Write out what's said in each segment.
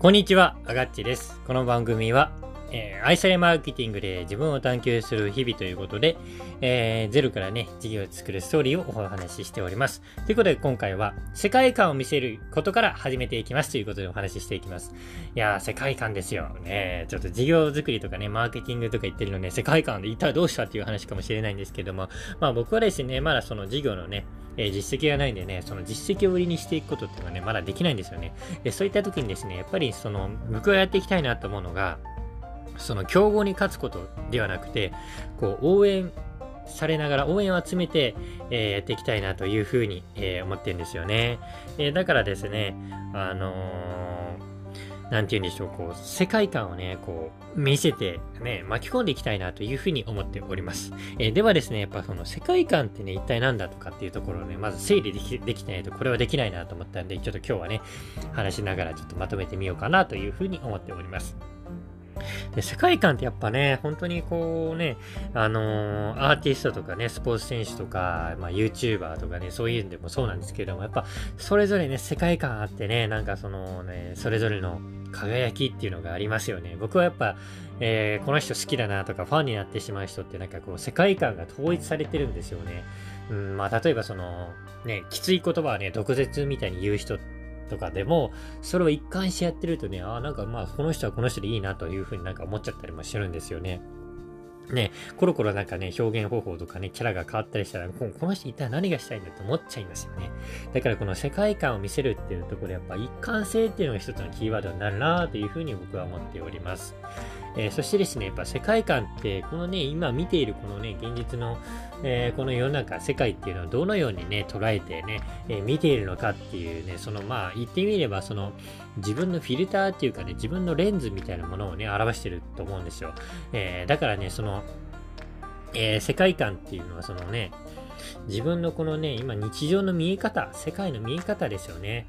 こんにちは、あがっちです。この番組は、えー、愛されマーケティングで自分を探求する日々ということで、えー、ゼロからね、事業を作るストーリーをお話ししております。ということで今回は、世界観を見せることから始めていきますということでお話ししていきます。いやー、世界観ですよ。ねちょっと事業作りとかね、マーケティングとか言ってるのね、世界観で一体どうしたっていう話かもしれないんですけども、まあ僕はですね、まだその事業のね、えー、実績がないんでね、その実績を売りにしていくことっていうのはね、まだできないんですよね。で、そういった時にですね、やっぱりその、僕がやっていきたいなと思うのが、その競合に勝つことではなくて、こう、応援されながら応援を集めて、えー、やっていきたいなというふうに、えー、思ってるんですよね。えー、だからですね、あのなんて言うんでしょう、こう、世界観をね、こう、見せて、ね、巻き込んでいきたいなというふうに思っております。えー、ではですね、やっぱその世界観ってね、一体何だとかっていうところをね、まず整理できできてないと、これはできないなと思ったんで、ちょっと今日はね、話しながらちょっとまとめてみようかなというふうに思っております。で、世界観ってやっぱね、本当にこうね、あのー、アーティストとかね、スポーツ選手とか、まあ、YouTuber とかね、そういうんでもそうなんですけれども、やっぱ、それぞれね、世界観あってね、なんかそのね、それぞれの輝きっていうのがありますよね。僕はやっぱ、えー、この人好きだなとか、ファンになってしまう人ってなんかこう、世界観が統一されてるんですよね。うん、まあ、例えばその、ね、きつい言葉はね、毒舌みたいに言う人ってとかでも、それを一貫してやってるとね、ああ、なんかまあ、この人はこの人でいいなというふうになんか思っちゃったりもしてるんですよね。ね、コロコロなんかね、表現方法とかね、キャラが変わったりしたら、この人一体何がしたいんだと思っちゃいますよね。だからこの世界観を見せるっていうところで、やっぱ一貫性っていうのが一つのキーワードになるなというふうに僕は思っております。えー、そしてですね、やっぱ世界観って、このね、今見ているこのね、現実の、えー、この世の中、世界っていうのをどのようにね、捉えてね、えー、見ているのかっていうね、そのまあ、言ってみれば、その、自分のフィルターっていうかね、自分のレンズみたいなものをね、表してると思うんですよ。えだからね、その、え世界観っていうのはそのね、自分のこのね、今日常の見え方、世界の見え方ですよね。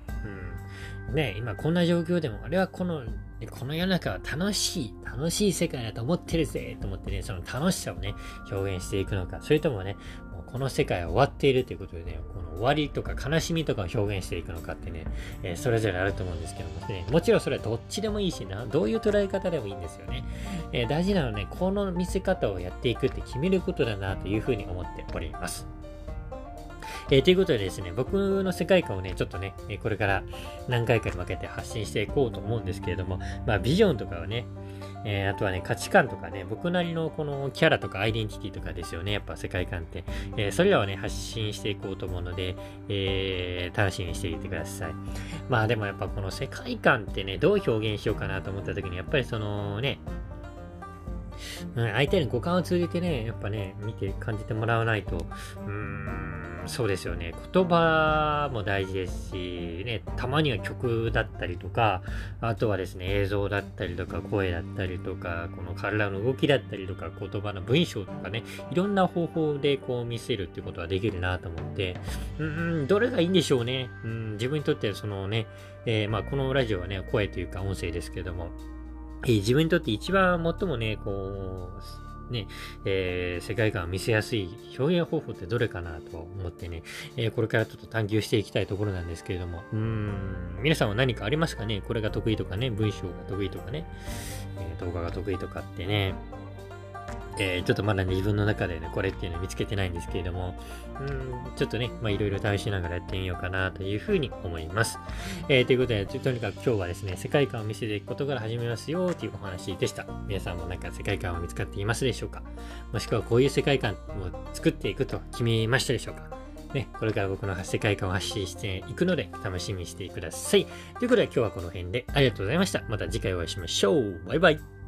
うん。ね、今こんな状況でも、あれはこので、この世の中は楽しい、楽しい世界だと思ってるぜ、と思ってね、その楽しさをね、表現していくのか、それともね、もうこの世界は終わっているということでね、この終わりとか悲しみとかを表現していくのかってね、えー、それぞれあると思うんですけどもね、もちろんそれはどっちでもいいしな、どういう捉え方でもいいんですよね。えー、大事なのはね、この見せ方をやっていくって決めることだなというふうに思っております。えー、ということでですね、僕の世界観をね、ちょっとね、これから何回かに分けて発信していこうと思うんですけれども、まあ、ビジョンとかはね、えー、あとはね、価値観とかね、僕なりのこのキャラとかアイデンティティとかですよね、やっぱ世界観って。えー、それらをね、発信していこうと思うので、えー、楽しみにしていてください。まあでもやっぱこの世界観ってね、どう表現しようかなと思った時に、やっぱりそのね、相手に五感を通じてね、やっぱね、見て感じてもらわないと、うーん、そうですよね。言葉も大事ですし、ね、たまには曲だったりとか、あとはですね、映像だったりとか、声だったりとか、この体の動きだったりとか、言葉の文章とかね、いろんな方法でこう見せるってことはできるなと思って、うん、どれがいいんでしょうね。うん、自分にとってはそのね、えー、まあこのラジオはね、声というか音声ですけども、えー、自分にとって一番最もね、こう、ね、えー、世界観を見せやすい表現方法ってどれかなと思ってね、えー、これからちょっと探求していきたいところなんですけれども、うん、皆さんは何かありますかね？これが得意とかね、文章が得意とかね、えー、動画が得意とかってね、え、ちょっとまだ、ね、自分の中でね、これっていうのを見つけてないんですけれども、うん、ちょっとね、まあいろいろ試しながらやってみようかなというふうに思います。えー、ということで、とにかく今日はですね、世界観を見せていくことから始めますよというお話でした。皆さんもなんか世界観は見つかっていますでしょうか？もしくはこういう世界観を作っていくと決めましたでしょうか？ね、これから僕の世界観を発信していくので、楽しみにしてください。ということで今日はこの辺でありがとうございました。また次回お会いしましょう。バイバイ。